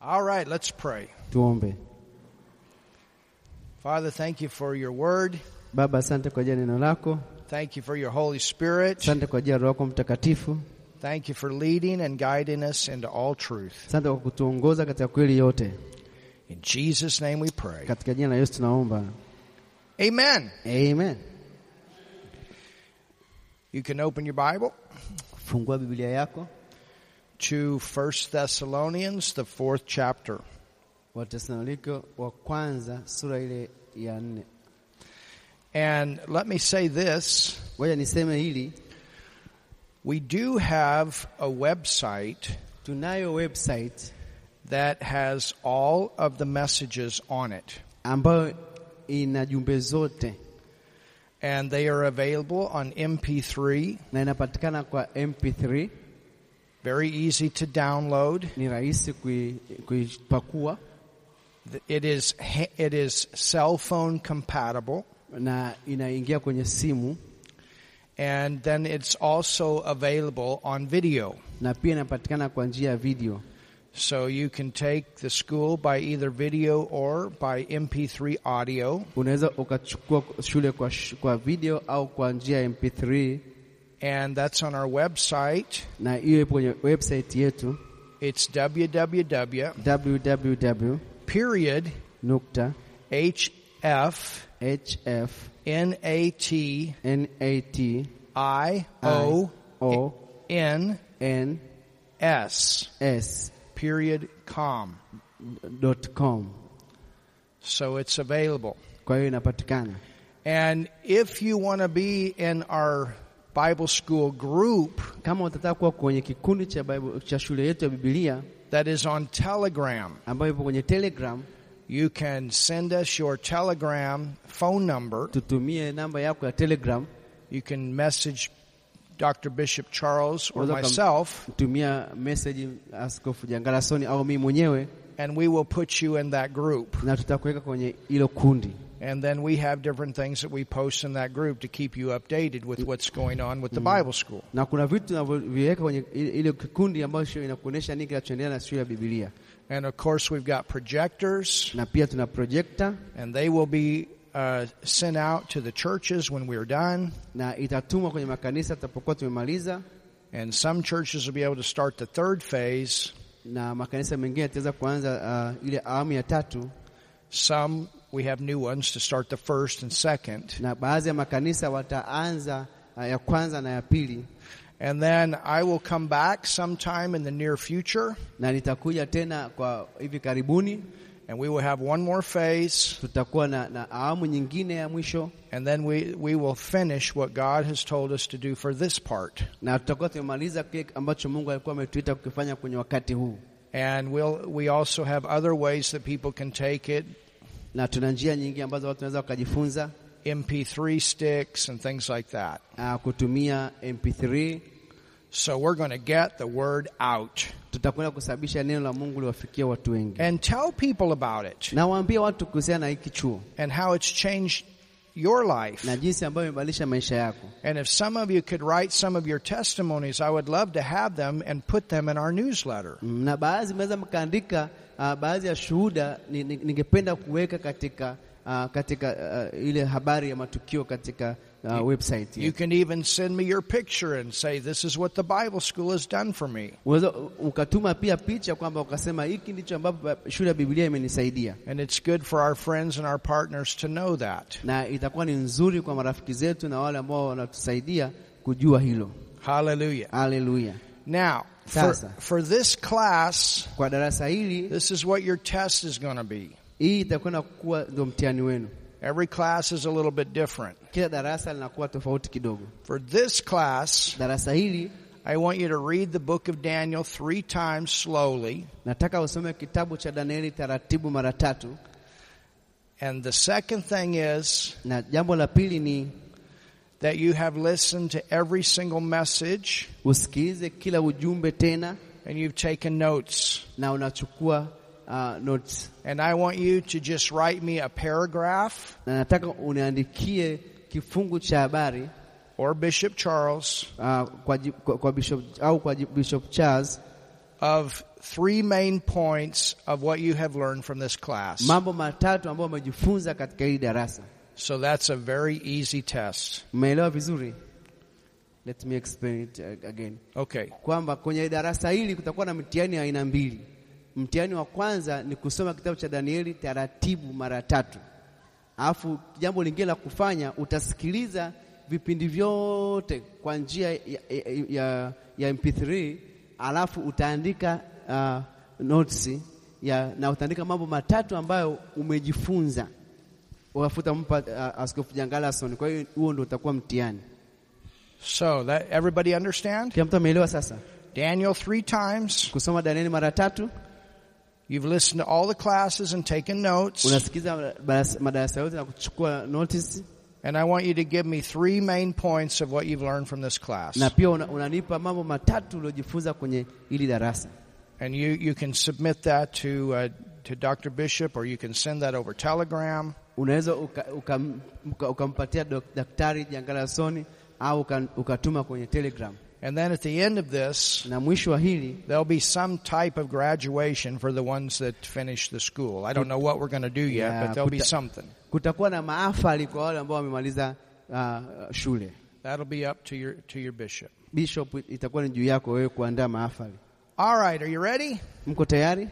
All right, let's pray. Tuombe. Father, thank you for your word. Baba, asante kwa ajili ya neno lako, Thank you for your Holy Spirit. asante kwa ajili ya Roho Mtakatifu, Thank you for leading and guiding us into all truth. asante kwa kutuongoza katika kweli yote. In Jesus' name we pray. Katika jina la Yesu tunaomba, Amen. amen. You can open your Bible Fungua Biblia yako to 1 Thessalonians, the fourth chapter. Watesalonike wa kwanza sura ile ya nne. And let me say this Ngoja niseme hili, we do have a website tunayo website that has all of the messages on it, ambayo ina jumbe zote and they are available on MP3. na inapatikana kwa MP3. Very easy to download. Ni rahisi kuipakua It is it is cell phone compatible, na inaingia kwenye simu and then it's also available on video. na pia inapatikana kwa njia ya video. So you can take the school by either video or by MP3 audio, Unaweza ukachukua shule kwa, kwa video au kwa njia MP3, and that's on our website. na hiyo ipo kwenye website yetu It's www. www Period nukta hf hf nat nat i o o n n s s period com. dot com. So it's available. Kwa hiyo inapatikana, And if you want to be in our Bible school group kama utataka kuwa kwenye kikundi cha Bible, cha shule yetu ya Biblia that is on Telegram, ambayo ipo kwenye Telegram, you can send us your Telegram phone number. tutumie namba yako ya Telegram, You can message Dr. Bishop Charles or myself, tumia message Askofu Jangalasoni au mimi mwenyewe, and we will put you in that group. na tutakuweka kwenye hilo kundi. And then we have different things that we post in that group to keep you updated with what's going on with the Bible school. na kuna vitu tunavyoviweka kwenye ile ile kikundi ambacho inakuonyesha nini kinachoendelea na shule ya Biblia, And of course, we've got projectors, na pia tuna projector and they will be uh, sent out to the churches when we're done. na itatumwa kwenye makanisa tutapokuwa tumemaliza, And some churches will be able to start the third phase. na makanisa mengine yataweza kuanza ile awamu ya tatu, Some we have new ones to start the first and second. na baadhi ya makanisa wataanza uh, ya kwanza na ya pili, And then I will come back sometime in the near future, na nitakuja tena kwa hivi karibuni, and we will have one more phase, tutakuwa na, na awamu nyingine ya mwisho, and then we, we will finish what God has told us to do for this part. na tutakuwa tumemaliza kile ambacho Mungu alikuwa ametuita kukifanya kwenye wakati huu, And we'll, we also have other ways that people can take it, na tuna njia nyingi ambazo watu wanaweza wakajifunza. MP3 sticks and things like that. uh, kutumia MP3. So we're going to get the word out. Tutakwenda kusababisha neno la Mungu liwafikia watu wengi, and tell people about it. Na waambie watu kuhusiana na hiki chuo. And how it's changed your life. na jinsi imebadilisha maisha yako. And if some of you could write some of your testimonies, I would love to have them and put them in our newsletter. Mm, na baadhi mnaweza mkaandika uh, baadhi ya shuhuda ni- ni- ningependa kuweka katika uh, katika uh, ile habari ya matukio katika uh, website You can even send me your picture and say, This is what the Bible school has done for me. Unaweza ukatuma pia picha kwamba ukasema hiki ndicho ambapo shule ya Biblia imenisaidia, And it's good for our friends and our partners to know that. na itakuwa ni nzuri kwa marafiki zetu na wale ambao wanatusaidia kujua hilo. Hallelujah. Haleluya! Now, for, for this class, Kwa darasa hili this is what your test is going to be. hii itakwenda kuwa ndio mtihani wenu. Every class is a little bit different. Kila darasa linakuwa tofauti kidogo. For this class, Darasa hili I want you to read the book of Daniel three times slowly. nataka usome kitabu cha Danieli taratibu mara tatu, And the second thing is na jambo la pili ni that you have listened to every single message usikilize kila ujumbe tena and you've taken notes. na unachukua uh, notes, And I want you to just write me a paragraph na nataka uniandikie kifungu cha habari or Bishop Charles uh, kwa, kwa, kwa Bishop, au kwa Bishop Charles of three main points of what you have learned from this class. mambo matatu ambayo umejifunza katika hili darasa. So that's a very easy test. Umeelewa vizuri? Let me explain it uh, again. Okay. Kwamba kwenye darasa hili kutakuwa na aina mbili. Mtihani wa kwanza ni kusoma kitabu cha Danieli taratibu mara tatu, alafu jambo lingine la kufanya utasikiliza vipindi vyote kwa njia ya, ya, ya, ya MP3 alafu utaandika uh, notes ya, na utaandika mambo matatu ambayo umejifunza wafuta mpa uh, Askofu Jangalason. Kwa hiyo huo ndio utakuwa mtihani. So that everybody understand? Kila mtu ameelewa sasa? Daniel three times. Kusoma Danieli mara tatu, You've listened to all the classes and taken notes. unasikiza madarasa- madarasa yote na kuchukua notice, And I want you to give me three main points of what you've learned from this class. na pia unanipa mambo matatu uliojifunza kwenye hili darasa. And you, you can submit that to, uh, to Dr. Bishop or you can send that over telegram. Unaweza ukampatia uka, uka, ukampatia dok- daktari Jangalasoni au ukatuma kwenye Telegram, And then at the end of this, na mwisho wa hili there'll be some type of graduation for the ones that finish the school. I don't know what we're going to do yet, Yeah, but there'll be kuta- something. kutakuwa na maafali kwa wale ambao wamemaliza uh, shule. That'll be up to your, to your bishop. Bishop, itakuwa ni juu yako wewe kuandaa maafali. All right. Are you ready? Mko tayari?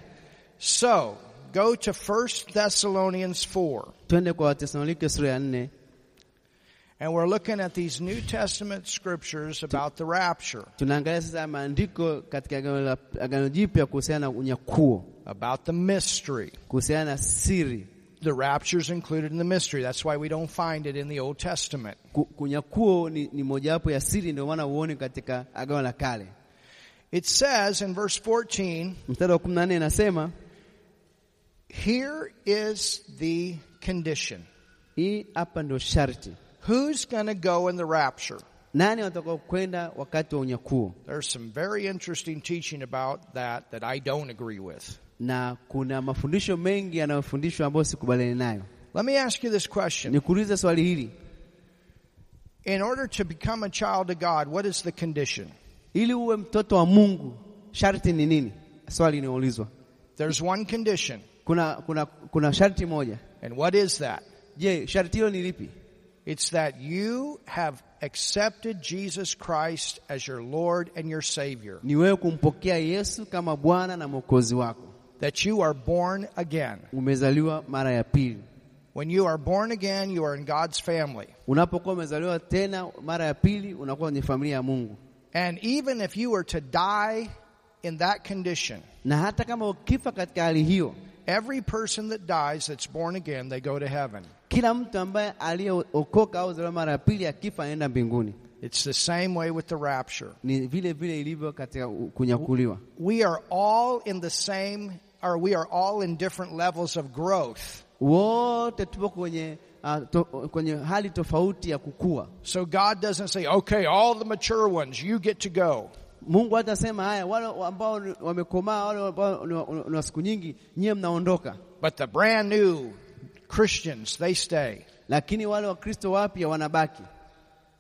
So go to 1 Thessalonians 4. Twende kwa Watesalonike sura ya nne. And we're looking at these New Testament scriptures about the rapture, Tunaangalia sasa maandiko katika Agano Jipya kuhusiana na unyakuo, about the mystery. kuhusiana na siri. The rapture's included in the mystery. That's why we don't find it in the Old Testament. Kunyakuo ni, ni mojawapo ya siri, ndio maana uone katika Agano la Kale. It says in verse 14, Mstari wa 14 inasema here is the condition. hii hapa ndio sharti, Who's going to go in the rapture? nani watakao wakati wa unyakuo? There's some very interesting teaching about that that I don't agree with. Na kuna mafundisho mengi yanayofundishwa ambayo sikubaliani nayo. Let me ask you this question. Nikuulize swali hili, In order to become a child of God, what is the condition? ili uwe mtoto wa Mungu sharti ni nini? Swali inaulizwa. There's one condition. Kuna, kuna, kuna sharti moja. And what is that? Je, sharti hilo ni lipi? It's that you have accepted Jesus Christ as your Lord and your Savior. Ni wewe kumpokea Yesu kama Bwana na Mwokozi wako. That you are born again. Umezaliwa mara ya pili. When you are born again, you are in God's family. Unapokuwa umezaliwa tena mara ya pili, unakuwa kwenye familia ya Mungu. And even if you were to die in that condition, Na hata kama ukifa katika hali hiyo, every person that dies that's born again, they go to heaven. Kila mtu ambaye aliyeokoka au zaliwa mara ya pili akifa anaenda mbinguni. It's the same way with the rapture. Ni vile vile ilivyo katika kunyakuliwa. We are all in the same, or we are all in different levels of growth. Wote tupo kwenye uh, kwenye hali tofauti ya kukua. So God doesn't say, okay, all the mature ones, you get to go. Mungu hatasema haya, wale ambao wamekomaa, wale ambao ni wa siku nyingi, nyie mnaondoka, But the brand new Christians, they stay. lakini wale Wakristo wapya wanabaki.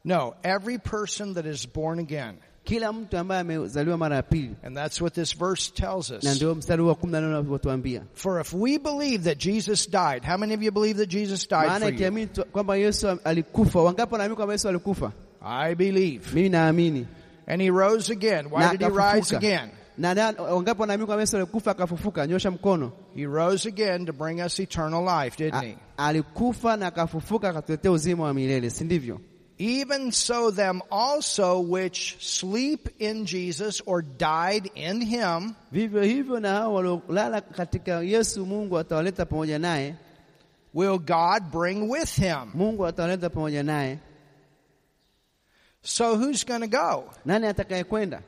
No, every person that is born again. Kila mtu ambaye amezaliwa mara ya pili, And that's what this verse tells na us. ndio mstari wa kumi na nane unavyotuambia. For if we believe that Jesus died, how many of you believe that Jesus died Maana for you? ikiamini tu- kwamba Yesu alikufa, wangapi wanaamini kwamba Yesu alikufa? I believe. Mimi naamini. And he rose again. Why Na did he rise again? Na wangapi wanaamini kwamba Yesu alikufa akafufuka? Nyosha mkono. He rose again to bring us eternal life, didn't he? alikufa na akafufuka akatuletea uzima wa milele, si ndivyo? Even so them also which sleep in Jesus or died in him Vivyo hivyo na hao waliolala katika Yesu, Mungu atawaleta pamoja naye. will God bring with him. Mungu atawaleta pamoja naye. So who's going to go? Nani atakayekwenda?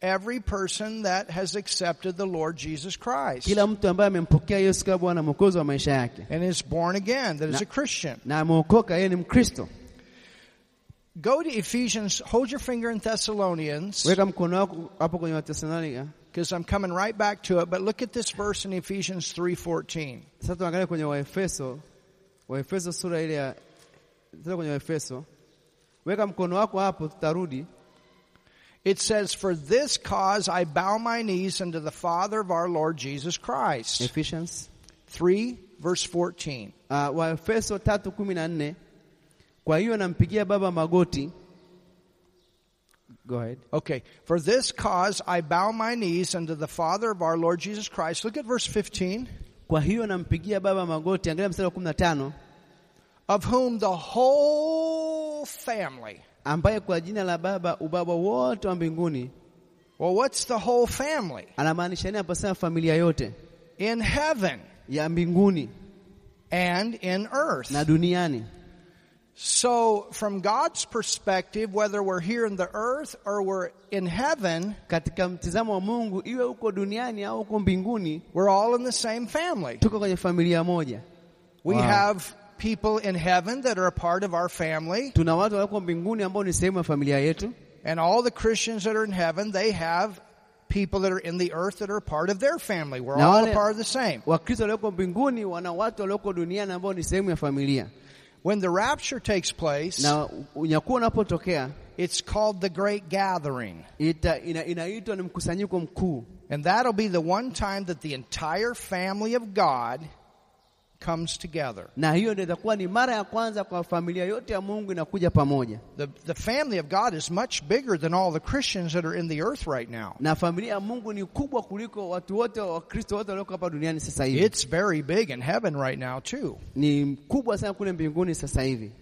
Every person that has accepted the Lord Jesus Christ Kila mtu ambaye amempokea Yesu kama Bwana Mwokozi wa maisha yake and is born again, that is a Christian. na ameokoka, yeye ni Mkristo. Go to Ephesians, hold your finger in Thessalonians, Weka mkono wako hapo kwenye Watesalonika. because I'm coming right back to it, but look at this verse in Ephesians 3.14. Sasa tuangalie kwenye Waefeso, Waefeso sura ile ya kwenye Waefeso. Weka mkono wako hapo, tutarudi. It says, For this cause I bow my knees unto the Father of our Lord Jesus Christ. Ephesians 3 verse 14. uh, Waefeso tatu kumi na nne kwa hiyo nampigia Baba magoti. Go ahead. Okay. For this cause I bow my knees unto the Father of our Lord Jesus Christ. Look at verse 15. Kwa hiyo nampigia Baba magoti, angalia mstari wa kumi na tano Of whom the whole family. Ambaye kwa jina la Baba ubaba wote wa mbinguni. Well, what's the whole family? Anamaanisha nini aposema familia yote In heaven ya mbinguni and in earth. na duniani? So, from God's perspective, whether we're here in the earth or we're in heaven, Katika mtizamo wa Mungu, iwe huko duniani au huko mbinguni, we're all in the same family. tuko kwenye familia moja. We Wow. have people in heaven that are a part of our family, Tuna watu walioko mbinguni ambao ni sehemu ya familia yetu, and all the Christians that are in heaven, they have people that are in the earth that are part of their family. We're all a part of the same. Wakristo walioko mbinguni wana watu walioko duniani ambao ni sehemu ya familia, When the rapture takes place, na unyakuo unapotokea it's called the great gathering. ita, ina, inaitwa ni mkusanyiko mkuu, And that'll be the one time that the entire family of God comes together. na hiyo ndio itakuwa ni mara ya kwanza kwa familia yote ya Mungu inakuja pamoja, The, the family of God is much bigger than all the Christians that are in the earth right now. na familia ya Mungu ni kubwa kuliko watu wote Wakristo wote walioko hapa duniani sasa hivi. It's very big in heaven right now too. Ni kubwa sana kule mbinguni sasa hivi.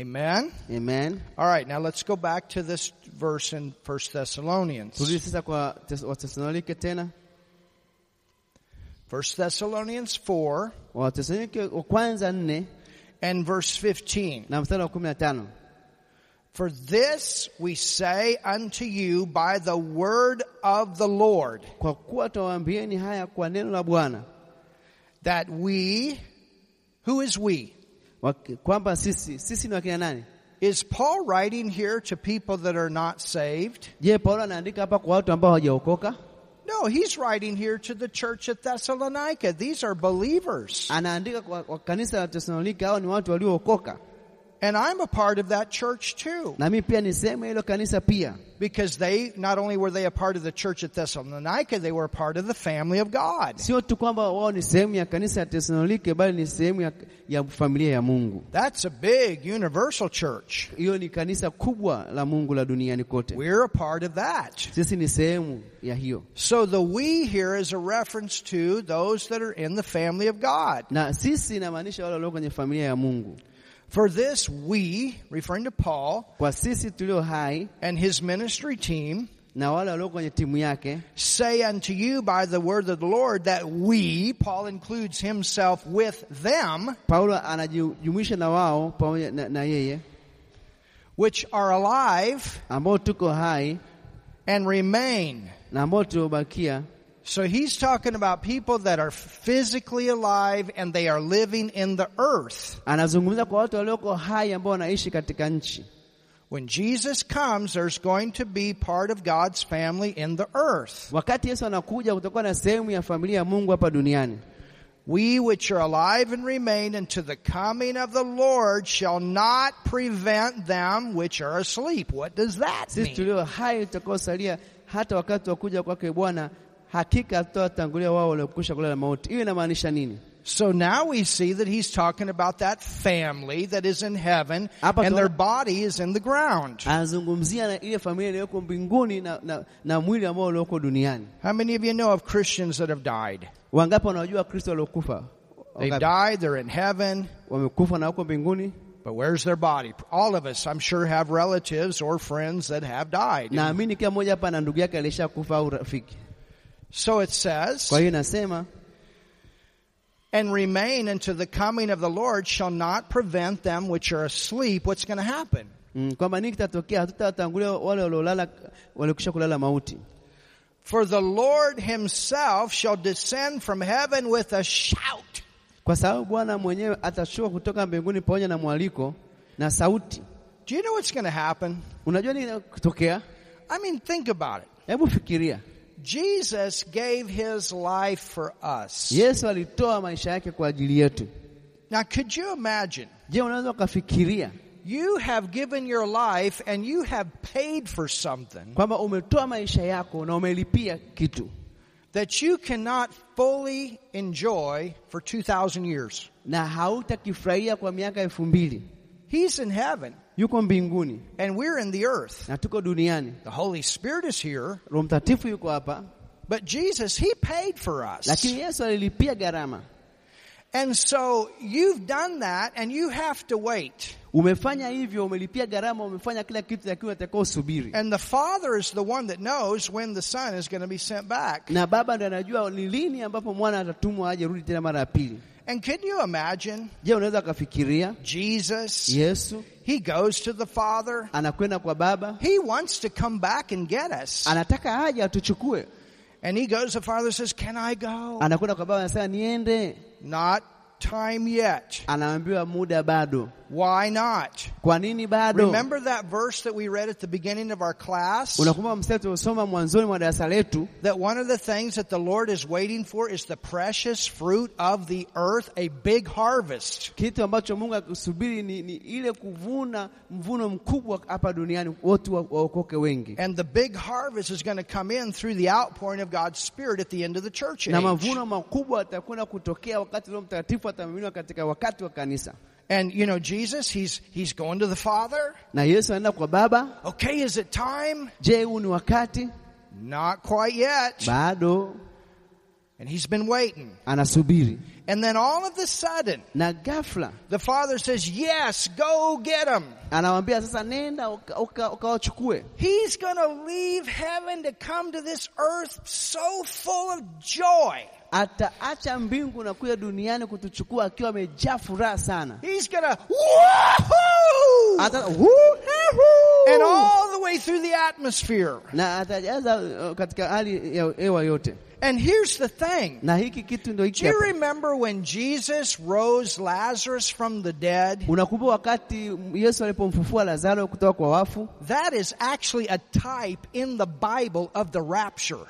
Amen. Amen. All right, now let's go back to this verse in 1 Thessalonians. Turudi sasa kwa Wathesalonike tena, 1 Thessalonians 4 Wathesalonike wa kwanza nne and verse 15. na mstari wa kumi na tano. For this we say unto you by the word of the Lord, Kwa kuwa tawaambieni haya kwa neno la Bwana, that we, who is we? waki- kwamba sisi sisi ni wakina nani? Is Paul writing here to people that are not saved? No, he's writing here to the church at Thessalonica. These are believers. And I'm a part of that church too. na mimi pia ni sehemu ya hilo kanisa pia, Because they, not only were they a part of the church at Thessalonica, they were a part of the family of God. sio tu kwamba wao ni sehemu ya kanisa ya Tesalonike, bali ni sehemu ya, ya familia ya Mungu. That's a big universal church. Hiyo ni kanisa kubwa la Mungu la duniani kote, We're a part of that. sisi ni sehemu ya hiyo. So the we here is a reference to those that are in the family of God. na sisi inamaanisha wale walio kwenye familia ya Mungu. For this we, referring to Paul Kwa sisi tulio hai and his ministry team, na wale walio kwenye timu yake, say unto you by the word of the Lord that we, Paul includes himself with them, Paulo anajumuisha na wao pamoja na, na yeye which are alive ambao tuko hai and remain. na ambao tuliobakia. So he's talking about people that are physically alive and they are living in the earth. Anazungumza kwa watu walioko hai ambao wanaishi katika nchi. When Jesus comes, there's going to be part of God's family in the earth. Wakati Yesu anakuja, kutakuwa na sehemu ya familia ya Mungu hapa duniani. We which are alive and remain unto the coming of the Lord shall not prevent them which are asleep. What does that Sisi mean? tulio hai tutakaosalia hata wakati wa kuja kwake Bwana, hakika tutawatangulia wao waliokwisha kulala mauti. Hiyo inamaanisha nini? So now we see that he's talking about that family that is in heaven and their body is in the ground. How many of you know of Christians that have died? Wangapi wanajua Kristo waliokufa? They've Wangapi? died, they're in heaven, Wamekufa na huko mbinguni. but where's their body? All of us, I'm sure, have relatives or friends that have died. So it says, Kwa hiyo nasema and remain until the coming of the Lord shall not prevent them which are asleep. What's going to happen? mm, kwamba nini kitatokea? Hatutawatangulia wale waliolala waliokwisha kulala mauti, For the Lord himself shall descend from heaven with a shout. kwa sababu Bwana mwenyewe atashuka kutoka mbinguni pamoja na mwaliko na sauti. Do you know what's going to happen? Unajua nini kutokea? I mean, think about it. Hebu fikiria, Jesus gave his life for us. Yesu alitoa maisha yake kwa ajili yetu. Now, could you imagine? Je, unaweza ukafikiria you have given your life and you have paid for something kwamba umetoa maisha yako na umelipia kitu that you cannot fully enjoy for 2,000 years. na hautakifurahia kwa miaka elfu mbili. He's in heaven Yuko mbinguni and we're in the earth. na tuko duniani. The Holy Spirit is here, Roho Mtakatifu yuko hapa, but Jesus, He paid for us. lakini Yesu alilipia gharama. And so you've done that and you have to wait. Umefanya hivyo, umelipia gharama, umefanya kila kitu, lakini unatakiwa usubiri. And the Father is the one that knows when the Son is going to be sent back. Na Baba anajua ni lini ambapo mwana atatumwa aje rudi tena mara ya pili. And can you imagine Je, unaweza ukafikiria Jesus? Yesu He goes to the Father. anakwenda kwa Baba, He wants to come back and get us. anataka aje atuchukue, And he goes, the Father says, Can I go? anakwenda kwa Baba, anasema niende, Not time yet. anaambiwa muda bado. Why not? Kwa nini bado? Remember that verse that we read at the beginning of our class? Unakumbuka mstari tuliosoma mwanzoni mwa darasa letu That one of the things that the Lord is waiting for is the precious fruit of the earth, a big harvest. kitu ambacho Mungu akisubiri ni, ni ile kuvuna mvuno mkubwa hapa duniani, watu waokoke wengi, And the big harvest is going to come in through the outpouring of God's Spirit at the end of the church na age. mavuno makubwa atakwenda kutokea wakati Roho Mtakatifu atamiminiwa katika wakati wa kanisa. And you know, Jesus, he's, he's going to the Father. Na Yesu anaenda kwa Baba. Okay, is it time? Je, huu ni wakati? Not quite yet. Bado And he's been waiting. anasubiri, And then all of a sudden, na ghafla the Father says, Yes, go get him. anawambia sasa, nenda ukawachukue. He's going to leave heaven to come to this earth so full of joy. Ataacha mbingu na kuja duniani kutuchukua akiwa amejaa furaha sana. He's woohoo! Ata, Woo-hoo! And all the way through the atmosphere. na atajaza uh, katika hali ya hewa yote. And here's the thing. Na hiki kitu ndio hiki Do you remember when Jesus rose Lazarus from the dead? Unakumbuka wakati Yesu alipomfufua Lazaro kutoka kwa wafu? That is actually a type in the Bible of the rapture.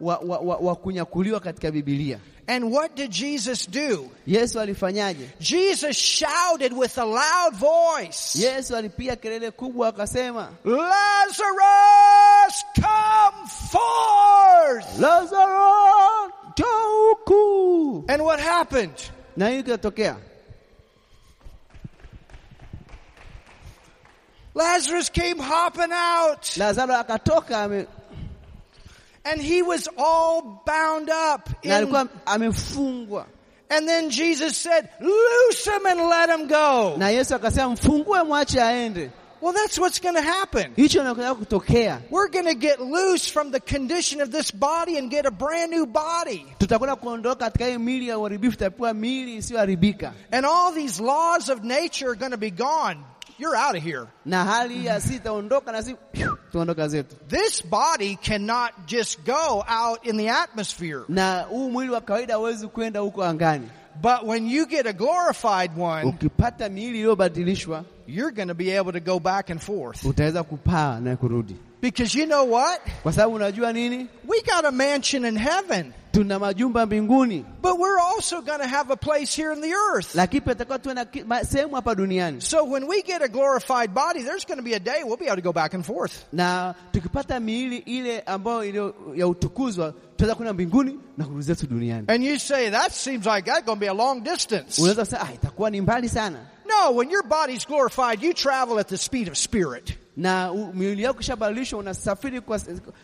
Hii huo ndio mfano wa, wa, wa, wa kunyakuliwa katika Biblia. And what did Jesus do? Yesu alifanyaje? Jesus shouted with a loud voice, Yesu alipiga kelele kubwa akasema, Lazarus, come forth! Lazaro, njoo huku. And what happened? Na hii ikatokea. Lazarus came hopping out Lazaro akatoka and he was all bound up. na in- alikuwa amefungwa. and then Jesus said, loose him and let him go. Na Yesu akasema mfungue, mwache aende. Well, that's what's going to happen. Hicho ndio kutokea. We're going to get loose from the condition of this body and get a brand new body. tutakwenda kuondoka katika hii mili ya uharibifu, tutapewa mili And all these laws of nature are going to be gone. You're out of here. na hali ya si itaondoka na si tuondoka zetu, This body cannot just go out in the atmosphere. na huu mwili wa kawaida hauwezi kwenda huko angani. But when you get a glorified one, Ukipata miili iliyobadilishwa, you're going to be able to go back and forth. utaweza kupaa na kurudi, Because you know what? kwa sababu unajua nini? We got a mansion in heaven, Tuna majumba mbinguni, but we're also going to have a place here in the earth. lakini tutakuwa tuwe na ki- ma- sehemu hapa duniani, So when we get a glorified body, there's going to be a day we'll be able to go back and forth. na tukipata miili ile ambayo iliyo ya utukuzwa, tutaweza kwenda mbinguni na kurudi zetu duniani. And you say, that seems like that's going to be a long distance. Unaweza kusema ah, itakuwa ni mbali sana, No, when your body's glorified, you travel at the speed of spirit. Na miili yako kishabadilishwa, unasafiri kwa,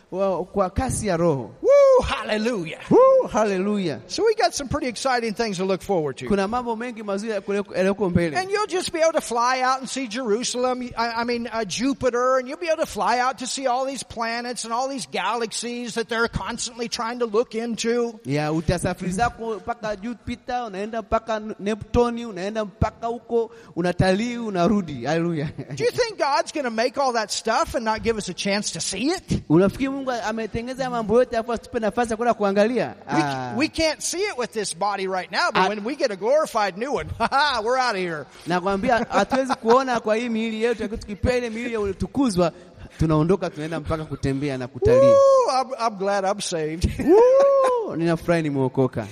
kwa, kwa kasi ya roho. Woo, hallelujah. Woo, haleluya! So we got some pretty exciting things to look forward to. Kuna mambo mengi mazuri yaliyoko mbele, And you'll just be able to fly out and see Jerusalem, I, I mean uh, Jupiter, and you'll be able to fly out to see all these planets and all these galaxies that they're constantly trying to look into. ya utasafiri zako mpaka Jupiter, unaenda mpaka Neptuni, unaenda mpaka huko, unatalii, unarudi. Haleluya! Do you think God's going to make all that stuff and not give us a chance to see it? Unafikiri Mungu ametengeza mambo yote afu atupe nafasi ya kwenda kuangalia? We, Ah. we can't see it with this body right now, but when we get a glorified new one, haha, we're out of here. Nakwambia hatuwezi kuona kwa hii miili yetu, lakini tukipewa ile miili ya ulitukuzwa, tunaondoka tunaenda mpaka kutembea na kutalii. I'm, I'm glad I'm saved. Ninafurahi nimeokoka.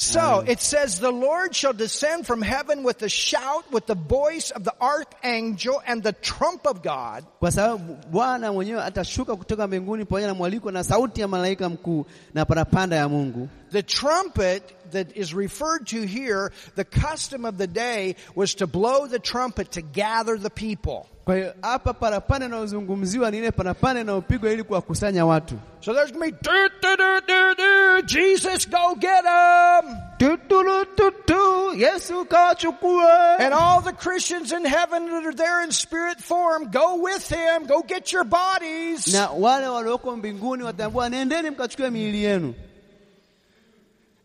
So it says, the Lord shall descend from heaven with a shout, with the voice of the archangel and the trump of God. kwa sababu Bwana mwenyewe atashuka kutoka mbinguni pamoja na mwaliko na sauti ya malaika mkuu na parapanda ya Mungu. The trumpet that is referred to here, the custom of the day was to blow the trumpet to gather the people. Kwa hiyo hapa parapanda inayozungumziwa ni ile parapanda inayopigwa ili kuwakusanya watu. So there's going to be, "Doo, doo, doo, doo, doo, Jesus, go get them. Tutulututu, Yesu kawachukua. And all the Christians in heaven that are there in spirit form, go with him, go get your bodies. Na wale walioko mbinguni watambua, nendeni mkachukue miili yenu.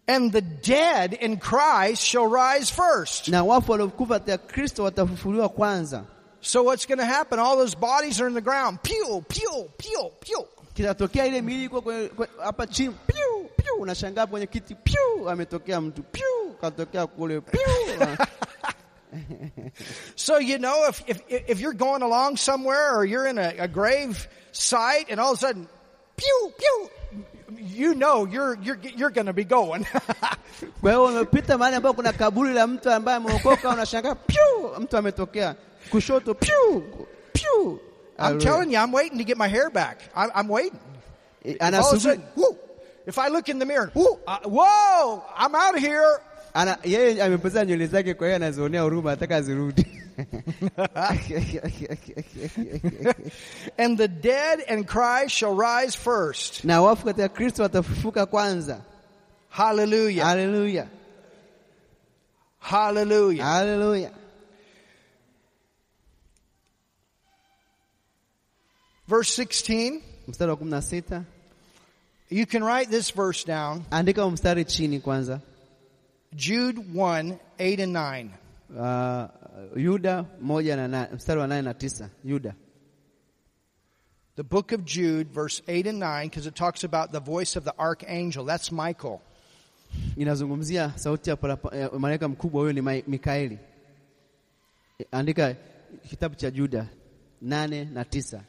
And the dead in Christ shall rise first. Na wafu waliokufa katika Kristo watafufuliwa kwanza. So what's going to happen? All those bodies are in the ground. Pew, pew, pew, pew. Kitatokea ile miili iko hapa chini, piu piu, unashangaa kwenye kiti, piu, ametokea mtu, piu, katokea kule, piu. So you know, if, if, if you're going along somewhere or you're in a, a grave site and all of a sudden, pew, pew, you know you're, you're, you're going to be going. Kwa hiyo umepita mahali ambapo kuna kaburi la mtu ambaye ameokoka, unashangaa piu, mtu ametokea kushoto, piu piu. I'm telling you, I'm waiting to get my hair back. I'm, I'm waiting. you, All of a anasubiri if I look in the mirror, whoo, uh, whoa, I'm out of here. ana yeye amepoteza nywele zake, kwa hiyo anazionea huruma, ataka zirudi. And the dead and Christ shall rise first. na wafu katika Kristo watafufuka kwanza. Hallelujah. Haleluya, Hallelujah. haleluya. Verse 16. Mstari wa kumi na sita You can write this verse down. andika mstari chini kwanza. Jude 1, 8 and 9. Uh, Uh, Yuda moja na nane, mstari wa nane na tisa. Yuda The book of Jude, verse 8 and 9, because it talks about the voice of the archangel. That's Michael. inazungumzia sauti ya malaika mkubwa, huyo ni Mikaeli. Andika kitabu cha Juda nane na tisa,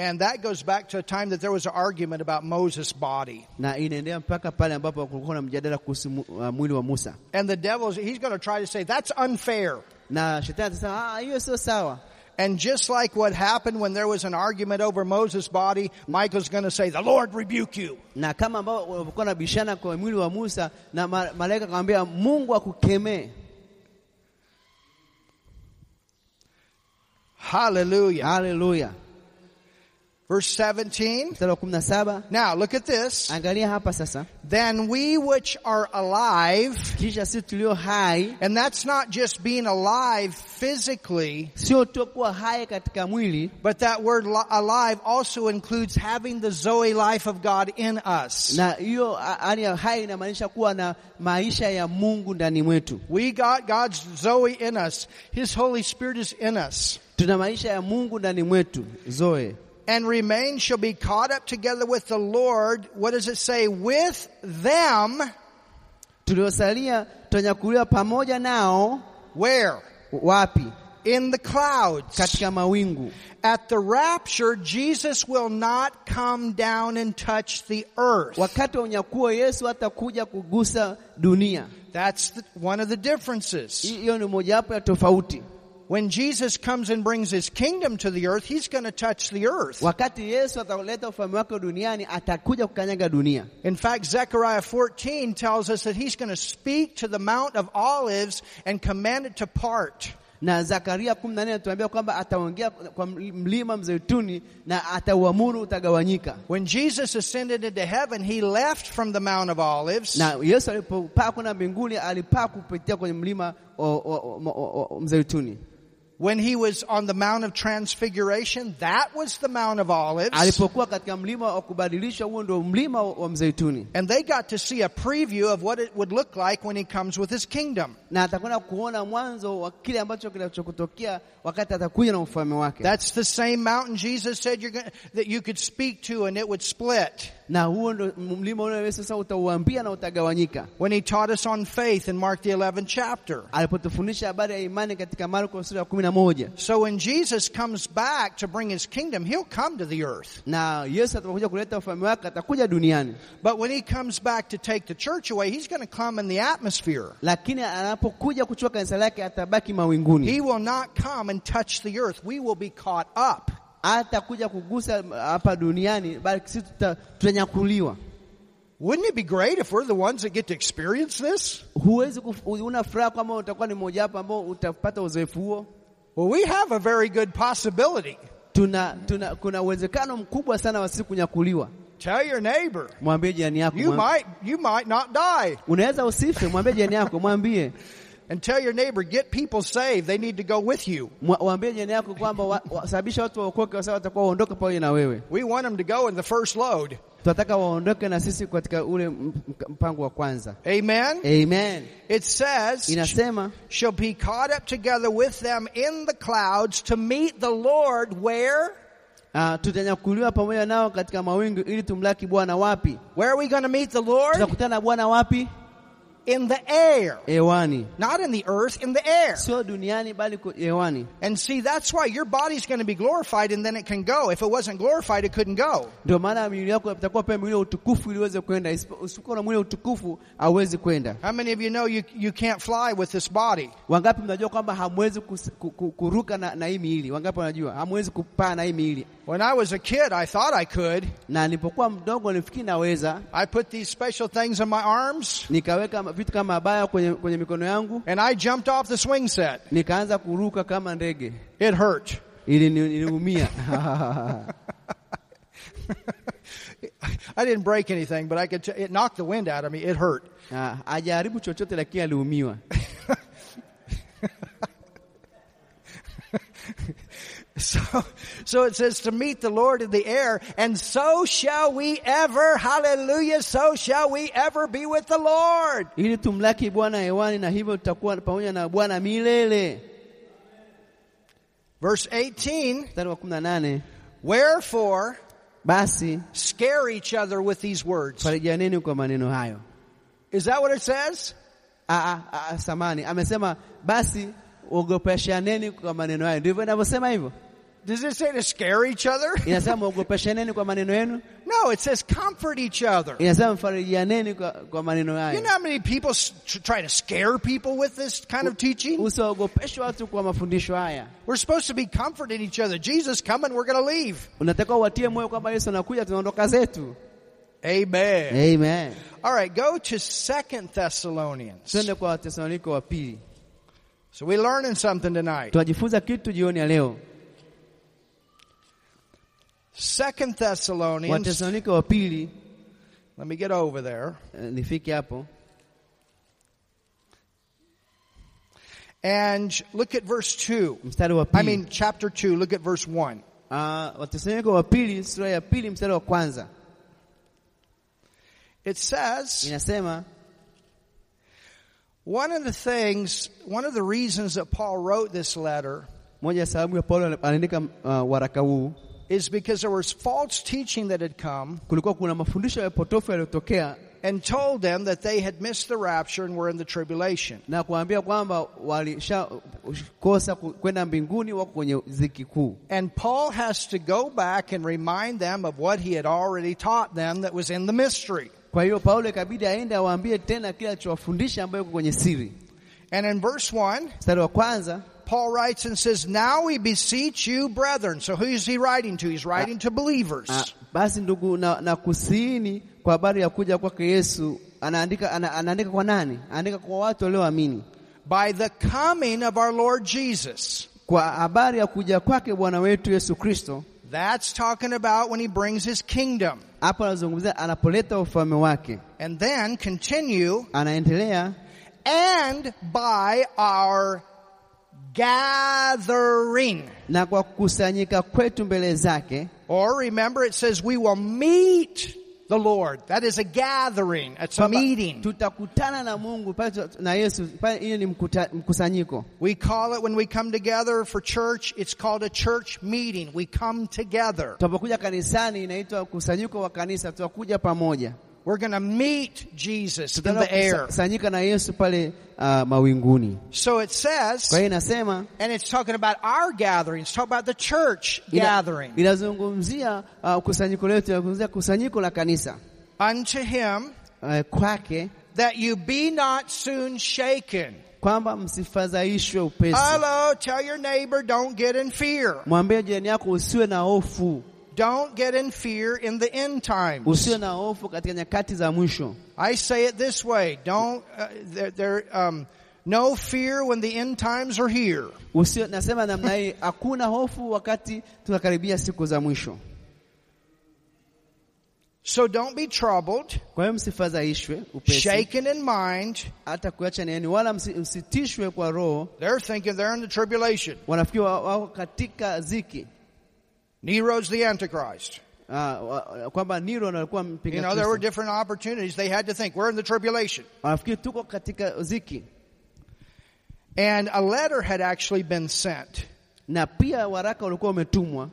And that goes back to a time that there was an argument about Moses' body. na inaendelea mpaka pale ambapo kulikuwa na mjadala kuhusu uh, mwili wa Musa, And the devil, he's going to try to say, that's unfair. na shetani atasema ah, hiyo sio sawa. And just like what happened when there was an argument over Moses' body, Michael's going to say, the Lord rebuke you. na kama ambao walikuwa na bishana kwa mwili wa Musa na ma- malaika akamwambia Mungu akukemee. Hallelujah. Haleluya. Verse 17. Mstari wa kumi na saba Now look at this. angalia hapa sasa, Then we which are alive, kisha sisi tulio hai, and that's not just being alive physically, sio tu kuwa hai katika mwili, but that word alive also includes having the Zoe life of God in us. na hiyo hali ya hai inamaanisha maisha ya Mungu ndani mwetu. We got God's Zoe in us. His Holy Spirit is in us. Tuna maisha ya Mungu ndani mwetu, zoe And remain shall be caught up together with the Lord. What does it say? With them. tuliosalia tutanyakuliwa pamoja nao. Where? Wapi? In the clouds. Katika mawingu. At the rapture, Jesus will not come down and touch the earth. Wakati wa unyakuo, Yesu hatakuja kugusa dunia. That's the, one of the differences. Hiyo ni mojawapo ya tofauti. When Jesus comes and brings his kingdom to the earth, he's going to touch the earth. Wakati Yesu ataleta ufalme wake duniani, atakuja kukanyaga dunia. In fact, Zechariah 14 tells us that he's going to speak to the Mount of Olives and command it to part. Na Zakaria 14 anatuambia kwamba ataongea kwa mlima mzeituni na atauamuru utagawanyika. When Jesus ascended into heaven, he left from the Mount of Olives Na Yesu alipopaa kwenda mbinguni, alipaa kupitia kwenye mlima mzeituni. When he was on the Mount of Transfiguration. That was the Mount of Olives. Alipokuwa katika mlima wa kubadilishwa, huo ndio mlima wa mzeituni, And they got to see a preview of what it would look like when he comes with his kingdom. na atakwenda kuona mwanzo wa kile ambacho kinachokutokea wakati atakuja na ufalme wake. That's the same mountain Jesus said you're going that you could speak to and it would split. Na huo mlima ule sasa utauambia na utagawanyika. When he taught us on faith in Mark the 11th chapter. Alipotufundisha habari ya imani katika Marko sura ya kumi na moja So when Jesus comes back to bring his kingdom, he'll come to the earth. na Yesu atakapokuja kuleta ufalme wake atakuja duniani, But when he comes back to take the church away, he's going to come in the atmosphere. lakini anapokuja kuchukua kanisa lake atabaki mawinguni, He will not come and touch the earth. We will be caught up. Hatakuja kugusa hapa duniani, bali sisi tutanyakuliwa. Wouldn't it be great if we're the ones that get to experience this? Huwezi kuf- una furaha kwamba utakuwa ni mmoja wapo ambao utapata uzoefu huo. Well, we have a very good possibility. Tuna, tuna, kuna uwezekano mkubwa sana wa sisi kunyakuliwa. Tell your neighbor. Mwambie jirani yako, You might, you might not die. unaweza usife. Mwambie jirani yako, mwambie And tell your neighbor, get people saved. They need to go with you. Waambie jirani yako kwamba wa- watu waokoke, kwa watakuwa waondoke pamoja na wewe. We want them to go in the first load. Tunataka waondoke na sisi katika ule m- m- mpango wa kwanza. Amen. Amen. It says, Inasema shall be caught up together with them in the clouds to meet the Lord where? uh, tutanyakuliwa pamoja nao katika mawingu ili tumlaki Bwana wapi? Where are we going to meet the Lord? Tutakutana Bwana wapi? In the air. Hewani, Not in the earth, in the air. sio duniani, bali hewani. And see, that's why your body's going to be glorified and then it can go. If it wasn't glorified, it couldn't go. Ndio maana mwili wako utakuwa pia mwili utukufu ili uweze kwenda. Usipokuwa na mwili utukufu hauwezi kwenda. How many of you know you, you can't fly with this body? Wangapi mnajua kwamba hamwezi kus- ku- ku- kuruka na, na hii miili? Wangapi wanajua hamwezi kupaa na hii miili? When I was a kid, I thought I could. Na nilipokuwa mdogo nilifikiri naweza, I put these special things in my arms nikaweka vitu kama abaya kwenye, kwenye mikono yangu, and I jumped off the swing set. nikaanza kuruka kama ndege, It hurt. ili ni- niliumia. I didn't break anything, but I could. It knocked the wind out of me. It hurt. Chochote lakini aliumiwa. So, so it says to meet the Lord in the air, and so shall we ever, hallelujah, so shall we ever be with the Lord. ili tumlaki Bwana hewani, na hivyo tutakuwa pamoja na Bwana milele. Verse 18, Mstari wa 18, wherefore basi scare each other with these words. farijianeni kwa maneno hayo. Is that what it says? Ah, ah, ah, samani amesema basi ogopeshaneni kwa maneno hayo, ndivyo inavyosema hivyo. Does it say to scare each other? Inasema ogopeshaneni kwa maneno yenu, No, it says comfort each other. inasema mfarijianeni kwa, kwa maneno You know how many people try to scare people with this kind of teaching? Usiwaogopeshe watu kwa mafundisho haya. We're supposed to be comforting each other. Jesus coming, we're going to leave. Unataka uwatie moyo kwamba Yesu anakuja, tunaondoka zetu. Amen. Amen. All right, go to Second Thessalonians. Twende kwa Watesalonike wa pili, So we're learning something tonight. tunajifunza kitu jioni ya leo. Second Thessalonians. Wa pili, Let me get over there. eh, nifike hapo And look at verse 2. mstari wa I mean, chapter 2, look at verse 1. Ah, Watesalonike wa pili sura ya pili mstari wa kwanza It says, inasema one of the things, one of the reasons that Paul wrote this letter moja sababu ya Paulo anaandika waraka huu, is because there was false teaching that had come kulikuwa kuna mafundisho ya potofu yaliyotokea and told them that they had missed the rapture and were in the tribulation. na kuambia kwamba walishakosa ku- kwenda mbinguni, wako kwenye ziki kuu. And Paul has to go back and remind them of what he had already taught them that was in the mystery. Kwa hiyo Paulo ikabidi aende awaambie tena kile alichowafundisha ambayo kwenye siri. And in verse 1, Mstari wa kwanza Paul writes and says, Now we beseech you, brethren. So who is he writing to? He's writing to believers. Ah, basi ndugu, na, na kusiini kwa habari ya kuja kwake Yesu. Anaandika, ana, anaandika kwa nani? Anaandika kwa watu walioamini By the coming of our Lord Jesus. kwa habari ya kuja kwake Bwana wetu Yesu Kristo. That's talking about when he brings his kingdom. Hapo anazungumzia anapoleta ufalme wake, And then continue, anaendelea and by our gathering. na kwa kukusanyika kwetu mbele zake Or remember, it says we will meet the Lord. That is a gathering. It's a meeting. tutakutana na Mungu na Yesu hiyo ni mkusanyiko. We call it when we come together for church, it's called a church meeting. We come together. Tunapokuja kanisani inaitwa kusanyiko wa kanisa, tutakuja pamoja. We're going to meet Jesus in the air. kusanyika na Yesu pale uh, mawinguni. So it says, Kwa hiyo inasema and it's talking about our gatherings, talking about the church ina- gathering. inazungumzia uh, kusanyiko letu, inazungumzia kusanyiko la kanisa Unto him uh, kwake that you be not soon shaken. kwamba msifadhaishwe upesi. Hello, tell your neighbor, don't get in fear. Mwambie jirani yako usiwe na hofu, Don't get in fear in the end times. usiwe na hofu katika nyakati za mwisho. I say it this way: Don't uh, there, there um, no fear when the end times are here. Usiwe, nasema namna hii, hakuna hofu wakati tunakaribia siku za mwisho. So don't be troubled, Kwa hiyo msifadhaishwe upesi, shaken in mind. hata kuacha neni, wala msitishwe kwa roho. They're thinking they're in the tribulation. Wanafikiri wa- wako katika ziki Nero's the Antichrist. uh, wa- kwamba Nero ndo alikuwa You know, there were different opportunities. They had to think we're in the tribulation. Wanafikiri tuko katika ziki, And a letter had actually been sent, na pia waraka ulikuwa umetumwa,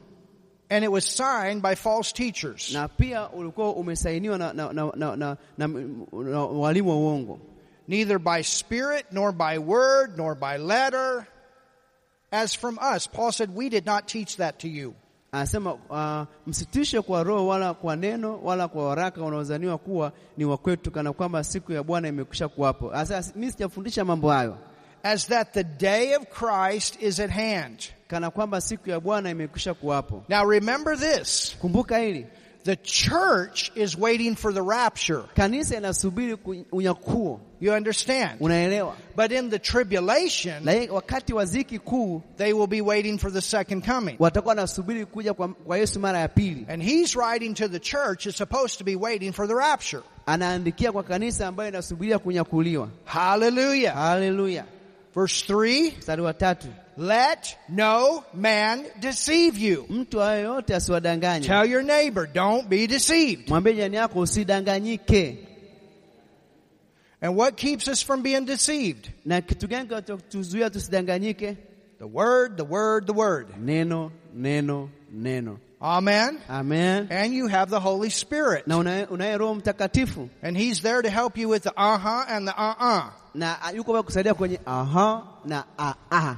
and it was signed by false teachers. na pia ulikuwa umesainiwa na, na, na, na, na, na, na walimu wa uongo, neither by spirit, nor by word, nor by letter, as from us. Paul said, We did not teach that to you. Anasema uh, msitishe kwa roho wala kwa neno wala kwa waraka unaozaniwa kuwa ni wa kwetu, kana kwamba siku ya Bwana imekwisha kuwapo. Sasa mimi sijafundisha mambo hayo, As that the day of Christ is at hand. kana kwamba siku ya Bwana imekwisha kuwapo. Now remember this Kumbuka hili, the church is waiting for the rapture. kanisa inasubiri unyakuo, You understand? unaelewa? But in the tribulation, wakati wa ziki kuu they will be waiting for the second coming. watakuwa wanasubiri kuja kwa, kwa Yesu mara ya pili. And he's writing to the church is supposed to be waiting for the rapture. Anaandikia kwa kanisa ambayo inasubiria kunyakuliwa. Hallelujah. Haleluya! Verse 3 Mstari wa tatu, Let no man deceive you. mtu ayo asiwadanganye. Tell your neighbor, don't be deceived. Mwambie jirani yako usidanganyike. And what keeps us from being deceived? Na kitu gani kinachotuzuia tusidanganyike? The word, the word, the word. Neno, neno, neno. Amen. Amen. And you have the Holy Spirit. Na unaye unaye Roho Mtakatifu And He's there to help you with the uh-huh and the uh-uh. Na yuko hapa kusaidia kwenye aha na aa.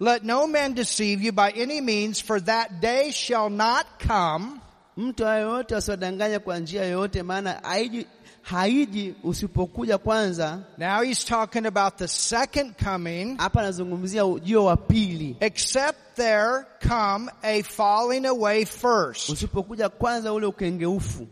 Let no man deceive you by any means, for that day shall not come Mtu ayo yote asiwadanganya kwa njia yoyote, maana haiji haiji usipokuja kwanza. Now he's talking about the second coming, Hapa anazungumzia ujio wa pili, except there come a falling away first. usipokuja kwanza ule ukengeufu.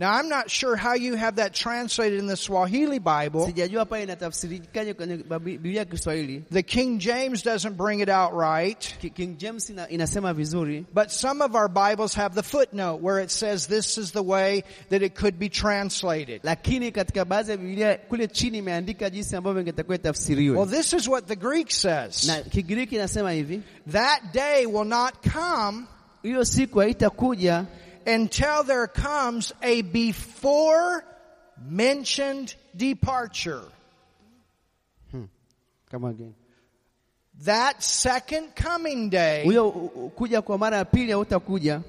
Now I'm not sure how you have that translated in the Swahili Bible. Sijajua pale inatafsirikaje kwenye Babi- Biblia ya Kiswahili. The King James doesn't bring it out right. King James inasema vizuri, But some of our Bibles have the footnote where it says this is the way that it could be translated. lakini katika baadhi ya Biblia kule chini imeandika jinsi ambavyo ingetakiwa itafsiriwe. Well, this is what the Greek says. na Kigiriki inasema hivi, That day will not come hiyo siku haitakuja until there comes a before mentioned departure. kama again. That second coming day Huyo kuja kwa mara ya pili hautakuja,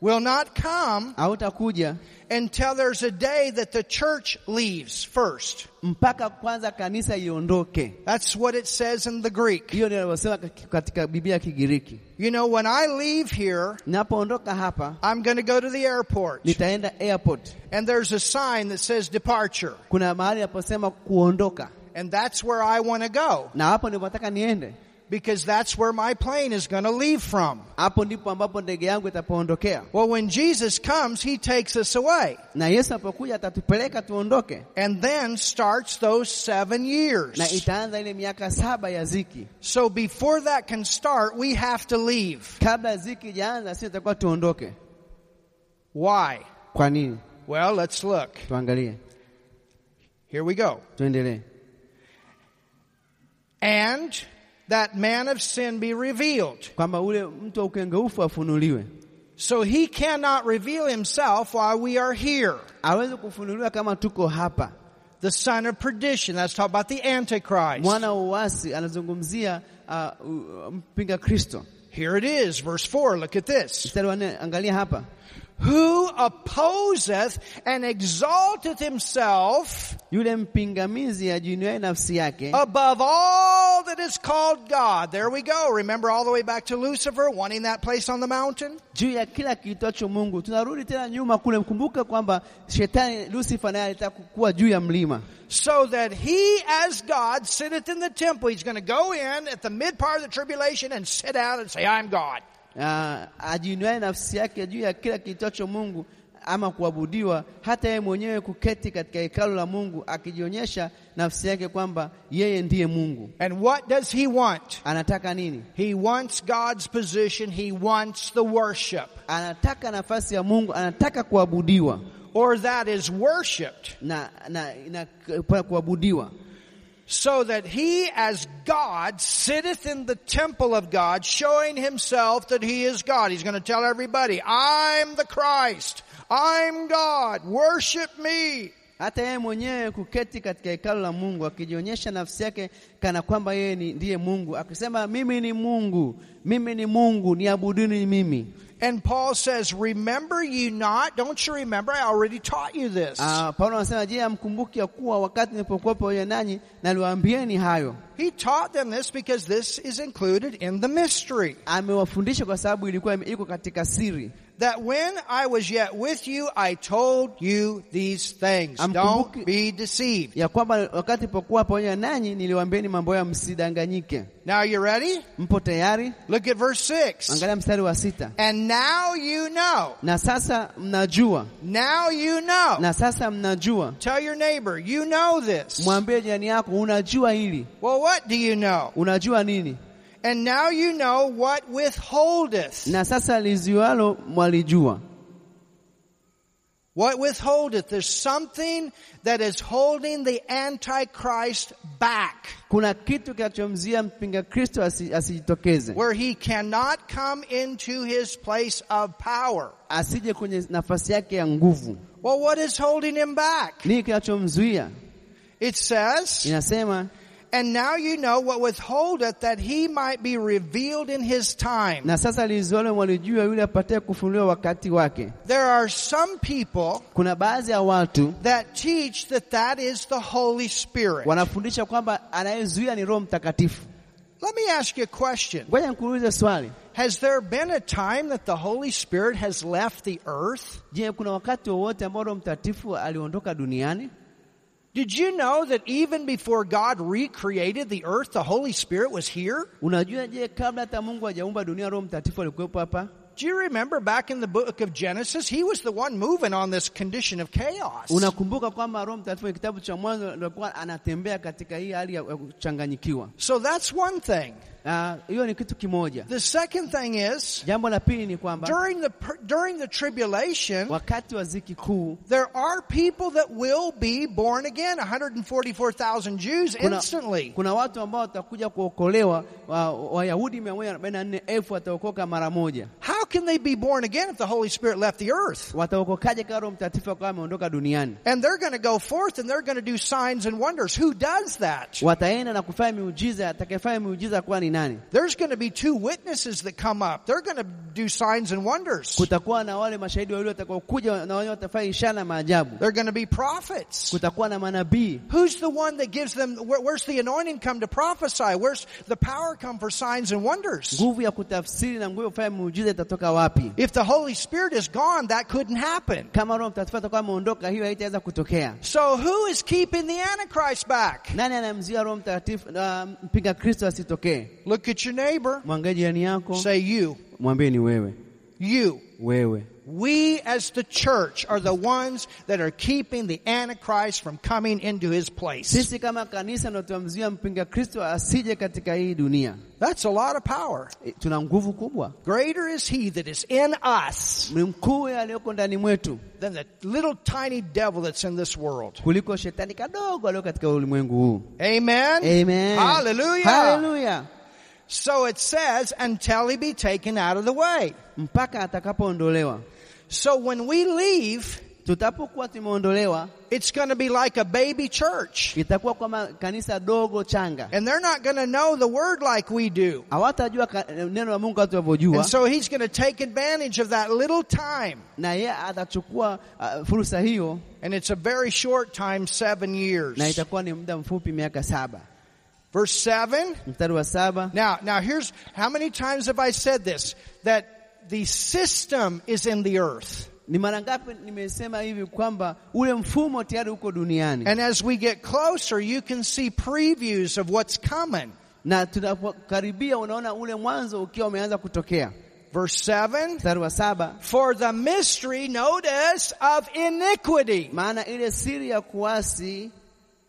will not come hautakuja until there's a day that the church leaves first. mpaka kwanza kanisa iondoke. That's what it says in the Greek. Hiyo ndio alivyosema katika Biblia ya Kigiriki. You know, when I leave here, Napoondoka hapa I'm going to go to the airport nitaenda airport, and there's a sign that says departure. kuna mahali haposema kuondoka, And that's where I want to go na hapo ndipo nataka niende. Because that's where my plane is going to leave from. Hapo ndipo ambapo ndege yangu itapoondokea, Well, when Jesus comes, He takes us away na Yesu anapokuja atatupeleka tuondoke, and then starts those seven years. itaanza ile miaka saba ya ziki. So before that can start, we have to leave. Kabla ziki ijaanza, sisi tutakuwa tuondoke. Why? Well, let's look. Here we go. And that man of sin be revealed. Kwamba ule mtu wa ukengeufu afunuliwe, So he cannot reveal himself while we are here. aweze kufunuliwa kama tuko hapa. The son of perdition. That's talking about the Antichrist. Mwana wa uasi anazungumzia uh, mpinga Kristo. Here it is, verse 4. Look at this. Mstari wa nne, angalia hapa, who opposeth and exalteth himself yule mpingamizi ajiinuaye nafsi yake above all that is called God. There we go. Remember all the way back to Lucifer wanting that place on the mountain? juu ya kila kiitwacho Mungu. Tunarudi tena nyuma kule, mkumbuke kwamba shetani Lucifer naye alitaka kuwa juu ya mlima, So that he as God sitteth in the temple. He's going to go in at the mid part of the tribulation and sit down and say, I'm God. Ah, nafsi yake juu ya kila kiitwacho Mungu ama kuabudiwa, hata yeye mwenyewe kuketi katika hekalu la Mungu akijionyesha nafsi yake kwamba yeye ndiye Mungu. And what does he want? Anataka nini? He wants God's position. He wants the worship. Anataka nafasi ya Mungu, anataka kuabudiwa Or that is worshiped. na, na, na kuabudiwa So that he as God sitteth in the temple of God, showing himself that he is God. He's going to tell everybody, I'm the Christ. I'm God. Worship me. hata yeye mwenyewe kuketi katika hekalu la Mungu akijionyesha nafsi yake kana kwamba yeye ndiye Mungu, akisema mimi ni Mungu, mimi ni Mungu, niabuduni mimi. And Paul says, remember you not, don't you remember? I already taught you this. Ah, Paulo anasema je, amkumbuki ya kuwa wakati nilipokuwa pamoja nanyi naliwaambieni hayo. He taught them this because this is included in the mystery. Amewafundisha kwa sababu ilikuwa iko katika siri. That when I was yet with you, I told you these things. Don't be deceived. ya kwamba wakati nilipokuwa pamoja nanyi niliwaambieni mambo ya msidanganyike. Now you ready? Mpo tayari? Look at verse 6. Angalia mstari wa sita. And now you know. Na sasa mnajua, Now you know. na sasa mnajua. Tell your neighbor, you know this. Mwambie jirani yako, unajua hili. Well, what do you know? Unajua nini? And now you know what withholdeth. Na sasa liziwalo mwalijua. What withholdeth? There's something that is holding the Antichrist back, Kuna kitu kinachomzia mpinga Kristo asi- asijitokeze, where he cannot come into his place of power. asije kwenye nafasi yake ya nguvu. Well, what is holding him back? Nini kinachomzuia? It says, Inasema, And now you know what withholdeth that he might be revealed in his time. na sasa liziwalo mwalijua yule apataye kufunuliwa wakati wake. There are some people Kuna baadhi ya watu that teach that that is the Holy Spirit. wanafundisha kwamba anayezuia ni Roho Mtakatifu. Let me ask you a question. Ngoja nikuulize swali. Has there been a time that the Holy Spirit has left the earth? Je, kuna wakati wowote ambao Roho Mtakatifu aliondoka duniani? Unajua, je, kabla hata Mungu hajaumba dunia, Roho Mtakatifu alikuwepo hapa? Do you remember back in the book of Genesis? He was the one moving on this condition of chaos. Unakumbuka kwamba Roho Mtakatifu kwenye kitabu cha Mwanzo alikuwa anatembea katika hii hali ya ya kuchanganyikiwa. So that's one thing. Ah, Hiyo ni kitu kimoja. The second thing is, Jambo la pili ni kwamba during the, during the tribulation, wakati wa ziki kuu there are people that will be born again, 144,000 Jews kuna, instantly. kuna watu ambao watakuja kuokolewa. Wayahudi mia moja arobaini na nne elfu wataokoka mara moja. How can they be born again if the Holy Spirit left the earth? Wataokokaje kama Roho Mtakatifu akawa ameondoka duniani? And they're going to go forth and they're going to do signs and wonders. Who does that? Wataenda na kufanya miujiza. Atakayefanya miujiza kuwa ni nani? There's going to be two witnesses that come up. They're going to do signs and wonders. Kutakuwa na wale mashahidi wawili watakaokuja na wale watafanya ishara na maajabu. They're going to be prophets. Kutakuwa na manabii. Who's the one that gives them, where, where's the anointing come to prophesy? Where's the power come for signs and wonders? Nguvu ya kutafsiri na nguvu ya kufanya miujiza itatoka wapi? If the Holy Spirit is gone, that couldn't happen. Kama Roho Mtakatifu atakuwa ameondoka, hiyo haitaweza kutokea. So who is keeping the Antichrist back? Nani anamzuia Roho Mtakatifu uh, mpinga Kristo asitokee? Look at your neighbor. Mwangalie jirani yako, Say you. mwambie ni wewe, You. wewe. We as the church are the ones that are keeping the Antichrist from coming into his place. Sisi kama kanisa ndio tunamzuia mpinga Kristo asije katika hii dunia. That's a lot of power. E, Tuna nguvu kubwa, Greater is he that is in us mkuu aliyoko ndani mwetu than the little tiny devil that's in this world. kuliko shetani kadogo aliyo katika ulimwengu huu. Amen. Amen. Hallelujah. Hallelujah. So it says, until he be taken out of the way. Mpaka atakapoondolewa. So when we leave, Tutapokuwa tumeondolewa, it's going to be like a baby church. itakuwa kama kanisa dogo changa, And they're not going to know the word like we do. hawatajua neno la Mungu tunavyojua, And so he's going to take advantage of that little time. na yeye atachukua uh, fursa hiyo, And it's a very short time, seven years. na itakuwa ni muda mfupi, miaka saba. Verse seven. Mstari wa saba. Now, now here's, how many times have I said this? That the system is in the earth. Ni mara ngapi nimesema hivi kwamba ule mfumo tayari And as we get closer, you can see previews of what's coming. na tunapokaribia unaona ule mwanzo ukiwa umeanza kutokea. Verse 7. Mstari wa saba, For the mystery, notice, of iniquity. maana ile siri ya kuasi,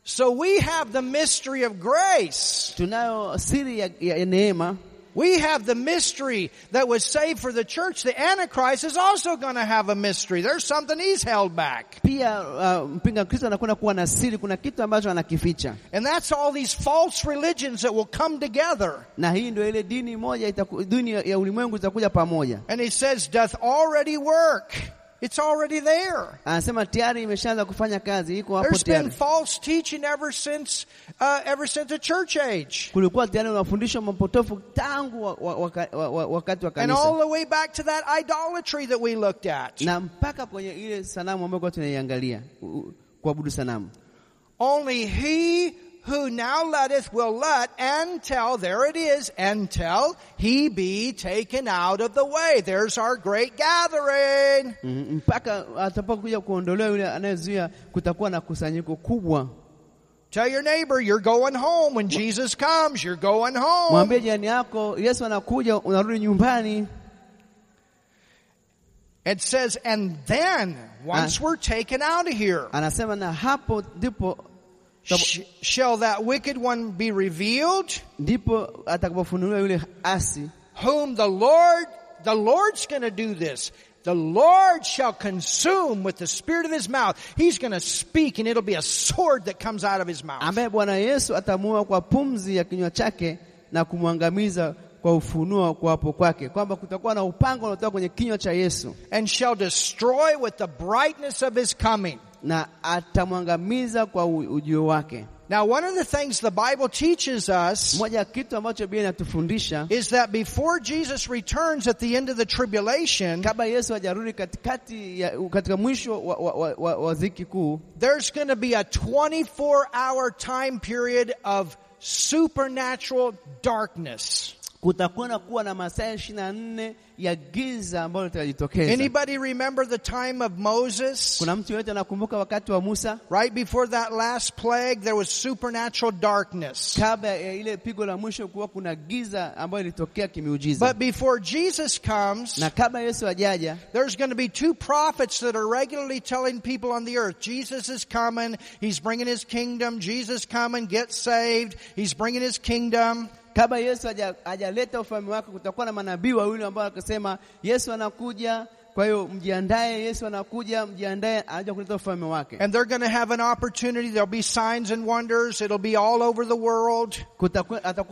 So we have the mystery of grace. tunayo siri ya, ya neema We have the mystery that was saved for the church. The Antichrist is also going to have a mystery. There's something he's held back. pia. Uh, mpinga Kristo anakwenda kuwa na siri, kuna kitu ambacho anakificha, And that's all these false religions that will come together. na hii ndio ile dini moja dini ya ulimwengu itakuja pamoja. And he says, doth already work. It's already there. Anasema tayari imeshaanza kufanya kazi, iko hapo There's been false teaching ever since, uh, ever since the church age. Kulikuwa tayari mafundisho mapotofu tangu wa, And all the way back to that idolatry that we looked at. na mpaka kwenye ile sanamu ambayo tunaiangalia u- u- kuabudu sanamu. Only he who now letteth will let until, there it is, until he be taken out of the way. There's our great gathering. Mhm, mpaka atapokuja kuondolewa yule anayezuia, kutakuwa na kusanyiko kubwa. Tell your neighbor you're going home. When Jesus comes, you're going home. Mwambie jirani yako, Yesu anakuja, unarudi nyumbani. It says, and then, once Ah. we're taken out of here, Anasema na hapo ndipo sh- shall that wicked one be revealed, ndipo atakapofunuliwa yule asi whom the Lord, the Lord's going to do this. The Lord shall consume with the spirit of his mouth. He's going to speak and it'll be a sword that comes out of his mouth. ambaye Bwana Yesu atamuua kwa pumzi ya kinywa chake na kumwangamiza kwa ufunuo wa kuwapo kwake, kwamba kutakuwa na upanga unaotoka kwenye kinywa cha Yesu And shall destroy with the brightness of his coming. Na atamwangamiza kwa ujio wake. Now, one of the things the Bible teaches us Moja ya kitu ambacho Biblia inatufundisha is that before Jesus returns at the end of the tribulation, there's going to be a 24 hour time period of supernatural darkness. kutakuwa na kuwa na masaa ishirini na nne ya giza ambayo litajitokeza. Anybody remember the time of Moses? Kuna mtu anakumbuka wakati wa Musa, Right before that last plague, there was supernatural darkness. kabla ya ile pigo la mwisho, kuwa kuna giza ambayo ilitokea kimiujiza. But before Jesus comes, Na kabla Yesu hajaja, there's going to be two prophets that are regularly telling people on the earth, Jesus is coming, He's bringing His kingdom, Jesus coming, get saved, He's bringing His kingdom. Kabla Yesu hajaleta ufalme wake, kutakuwa na manabii wawili ambao wakasema Yesu anakuja, kwa hiyo mjiandae, Yesu anakuja, mjiandae, anakuja kuleta ufalme wake. And they're going to have an opportunity. There'll be signs and wonders. It'll be all over the world.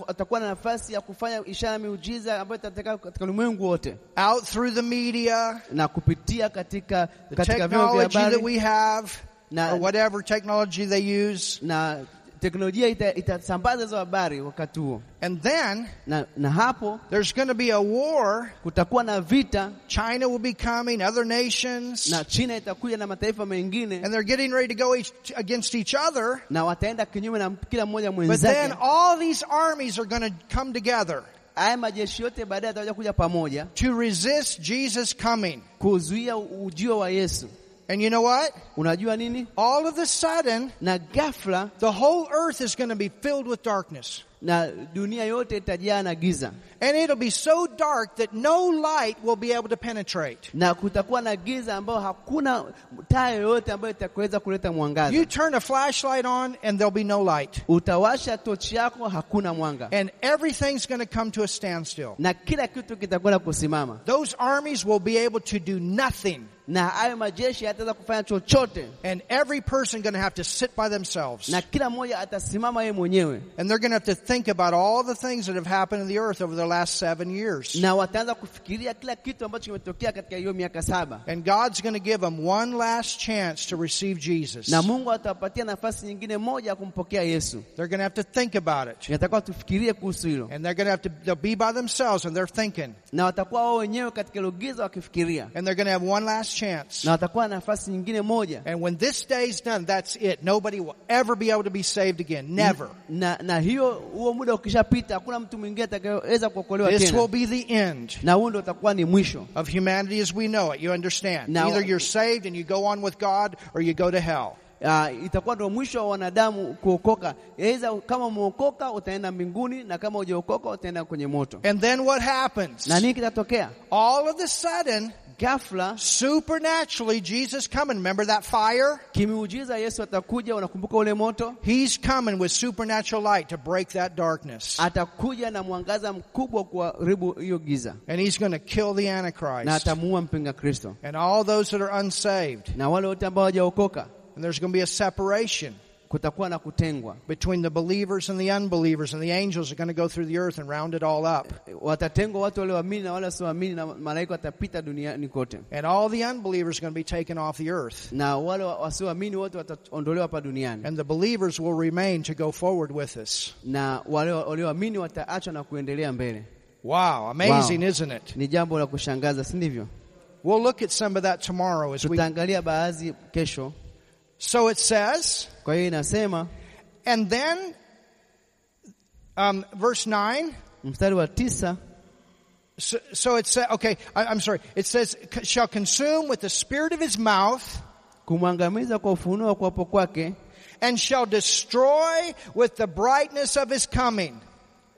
Atakuwa na nafasi ya kufanya ishara na miujiza ambayo itatokea katika ulimwengu wote Out through the media, na kupitia katika the katika vyombo vya technology that we have, Na- or whatever technology they use. na teknolojia ita- itasambaza hizo habari wakati huo, And then na, na hapo there's going to be a war. kutakuwa na vita China will be coming, other nations, na China itakuja na mataifa mengine and they're getting ready to go each, against each other. na wataenda kinyume na kila mmoja But then all these armies are going to come together Haya majeshi yote baadaye yatakuja kuja pamoja to resist Jesus coming. kuzuia ujio wa Yesu. And you know what? Unajua nini? All of a sudden, Na ghafla the whole earth is going to be filled with darkness. na dunia yote itajaa na giza, And it'll be so dark that no light will be able to penetrate. na kutakuwa na giza ambayo hakuna taa yoyote ambayo itakuweza kuleta mwangaza. You turn a flashlight on and there'll be no light. Utawasha tochi yako, hakuna mwanga, And everything's going to come to a standstill. na kila kitu kitakwenda kusimama, Those armies will be able to do nothing. Na hayo majeshi hataweza kufanya chochote, And every person going to have to sit by themselves. na kila mmoja atasimama yeye mwenyewe, And they're going to have to think about all the things that have happened in the earth over the last seven years. na wataanza kufikiria kila kitu ambacho kimetokea katika hiyo miaka saba, And God's going to give them one last chance to receive Jesus. na Mungu atawapatia nafasi nyingine moja ya kumpokea Yesu. They're going to have to think about it. Tufikirie kuhusu hilo, And they're going to have to they'll be by themselves and they're thinking. na watakuwa wao wenyewe katika hilo giza wakifikiria, And they're going to have one last chance. na watakuwa na nafasi nyingine moja And when this day's done, that's it. Nobody will ever be able to be saved again. Never. na, na hiyo huo muda ukishapita, hakuna mtu mwingine atakayeweza kuokolewa This will be the end na huo ndio utakuwa ni mwisho. of humanity as we know it. You understand? Either you're saved and you go on with God or you go to hell. Uh, itakuwa ndio mwisho wa wanadamu kuokoka. Aidha kama umeokoka utaenda mbinguni, na kama hujaokoka utaenda kwenye moto. And then what happens? Na nini kitatokea? All of a sudden, Ghafla supernaturally, Jesus coming. Remember that fire? Yesu atakuja. Unakumbuka ule moto? He's coming with supernatural light to break that darkness. Atakuja na mwangaza mkubwa kuharibu hiyo giza, And he's going to kill the na Antichrist atamuua mpinga Kristo and all those that are unsaved. na wale wote ambao hawajaokoka. And there's going to be a separation Kutakuwa na kutengwa, between the believers and the unbelievers, and the angels are going to go through the earth and round it all up. watatengwa watu walioamini na wale wasioamini, na malaika watapita duniani kote, And all the unbelievers are going to be taken off the earth. na wale wasioamini wote wataondolewa hapa duniani, And the believers will remain to go forward with us. na wale walioamini wataachwa na kuendelea mbele. Wow, amazing, Wow. isn't it? Ni jambo la kushangaza, si ndivyo? We'll look at some of that tomorrow as we. Tutaangalia baadhi kesho. So it says, Kwa hiyo inasema and then, um, verse 9. mstari wa tisa So, so it says, okay, I, I'm sorry. It says, shall consume with the spirit of his mouth kumwangamiza kwa ufunuo wa kuwapo kwake and shall destroy with the brightness of his coming.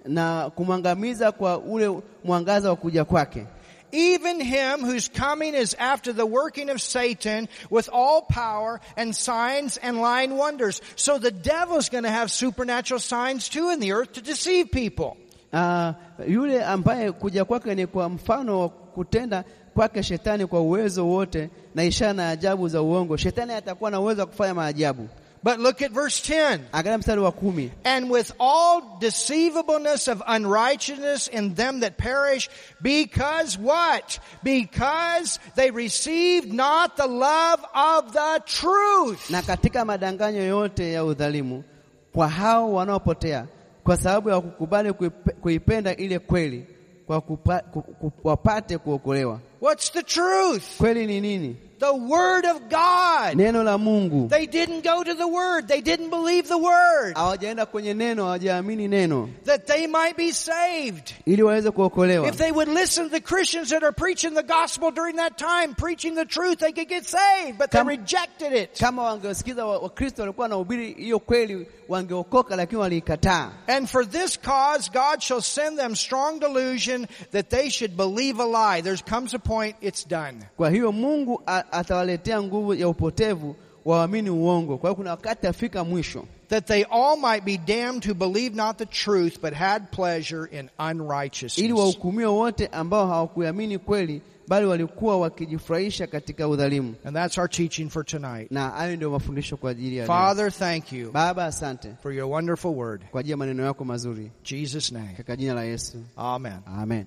na kumwangamiza kwa ule mwangaza wa kuja kwake, Even him whose coming is after the working of Satan with all power and signs and lying wonders. So the devil's going to have supernatural signs too in the earth to deceive people. Ah, yule ambaye kuja kwake ni kwa mfano wa kutenda kwake shetani kwa uwezo wote na ishara na ajabu za uongo. Shetani atakuwa na uwezo wa kufanya maajabu. But look at verse 10. Angalia mstari wa kumi. And with all deceivableness of unrighteousness in them that perish, because what? Because they received not the love of the truth. Na katika madanganyo yote ya udhalimu kwa hao wanaopotea, kwa sababu ya kukubali kuipe- kuipenda ile kweli, kwa kupa, ku, ku, wapate kuokolewa. What's the truth? Kweli ni nini? The Word of God. Neno la Mungu. They didn't go to the Word. They didn't believe the Word. Hawajaenda kwenye neno, hawajaamini neno That they might be saved. ili waweze kuokolewa. If they would listen to the Christians that are preaching the gospel during that time, preaching the truth, they could get saved, but they rejected it. Kama wangewasikiza Wakristo walikuwa wanahubiri hiyo kweli, wangeokoka, lakini waliikataa. And for this cause, God shall send them strong delusion that they should believe a lie. There comes a point, it's done. Kwa hiyo Mungu atawaletea nguvu ya upotevu waamini uongo. Kwa hiyo kuna wakati afika mwisho, That they all might be damned who believed not the truth, but had pleasure in ili unrighteousness. wahukumiwe wote ambao hawakuamini kweli, bali walikuwa wakijifurahisha katika udhalimu. And that's our teaching for tonight. Na hayo ndio mafundisho kwa ajili ya leo. Father, thank you Baba, asante for your wonderful word. kwa ajili ya maneno yako mazuri, Jesus' name. katika jina la Yesu, Amen. amen.